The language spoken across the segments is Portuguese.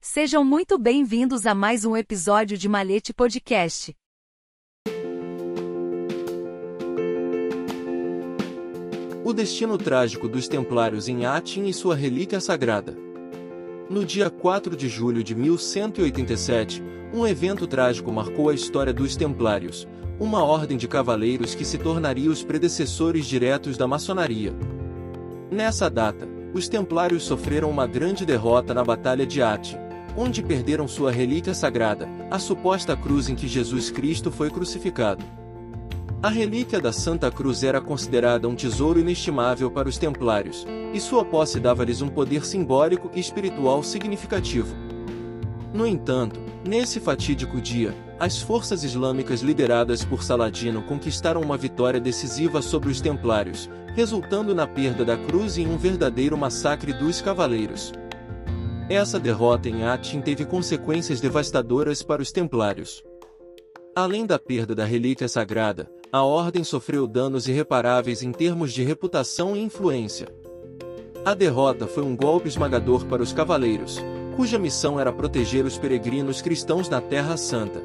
Sejam muito bem-vindos a mais um episódio de Malete Podcast. O destino trágico dos Templários em Atin e sua relíquia sagrada. No dia 4 de julho de 1187, um evento trágico marcou a história dos Templários, uma ordem de cavaleiros que se tornaria os predecessores diretos da maçonaria. Nessa data, os Templários sofreram uma grande derrota na Batalha de Atin, onde perderam sua relíquia sagrada, a suposta cruz em que Jesus Cristo foi crucificado. A relíquia da Santa Cruz era considerada um tesouro inestimável para os templários, e sua posse dava-lhes um poder simbólico e espiritual significativo. No entanto, nesse fatídico dia, as forças islâmicas lideradas por Saladino conquistaram uma vitória decisiva sobre os templários, resultando na perda da cruz e um verdadeiro massacre dos cavaleiros. Essa derrota em Atin teve consequências devastadoras para os templários. Além da perda da relíquia sagrada, a ordem sofreu danos irreparáveis em termos de reputação e influência. A derrota foi um golpe esmagador para os cavaleiros, cuja missão era proteger os peregrinos cristãos na Terra Santa.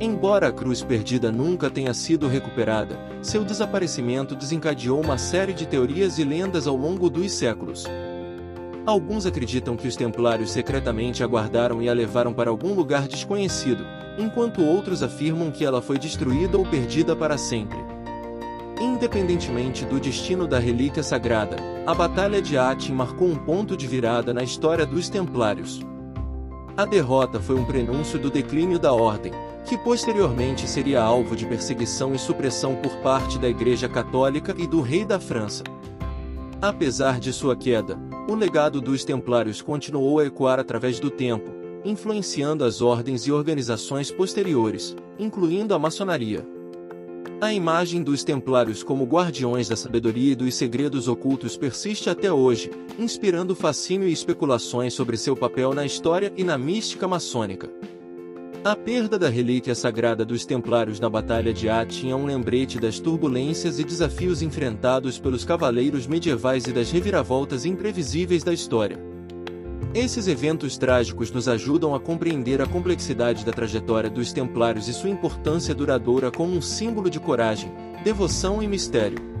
Embora a cruz perdida nunca tenha sido recuperada, seu desaparecimento desencadeou uma série de teorias e lendas ao longo dos séculos. Alguns acreditam que os templários secretamente aguardaram e a levaram para algum lugar desconhecido, enquanto outros afirmam que ela foi destruída ou perdida para sempre. Independentemente do destino da relíquia sagrada, a Batalha de Atin marcou um ponto de virada na história dos Templários. A derrota foi um prenúncio do declínio da Ordem, que posteriormente seria alvo de perseguição e supressão por parte da Igreja Católica e do Rei da França. Apesar de sua queda, o legado dos Templários continuou a ecoar através do tempo, influenciando as ordens e organizações posteriores, incluindo a maçonaria. A imagem dos Templários como guardiões da sabedoria e dos segredos ocultos persiste até hoje, inspirando fascínio e especulações sobre seu papel na história e na mística maçônica. A perda da relíquia sagrada dos Templários na Batalha de Atin é um lembrete das turbulências e desafios enfrentados pelos cavaleiros medievais e das reviravoltas imprevisíveis da história. Esses eventos trágicos nos ajudam a compreender a complexidade da trajetória dos Templários e sua importância duradoura como um símbolo de coragem, devoção e mistério.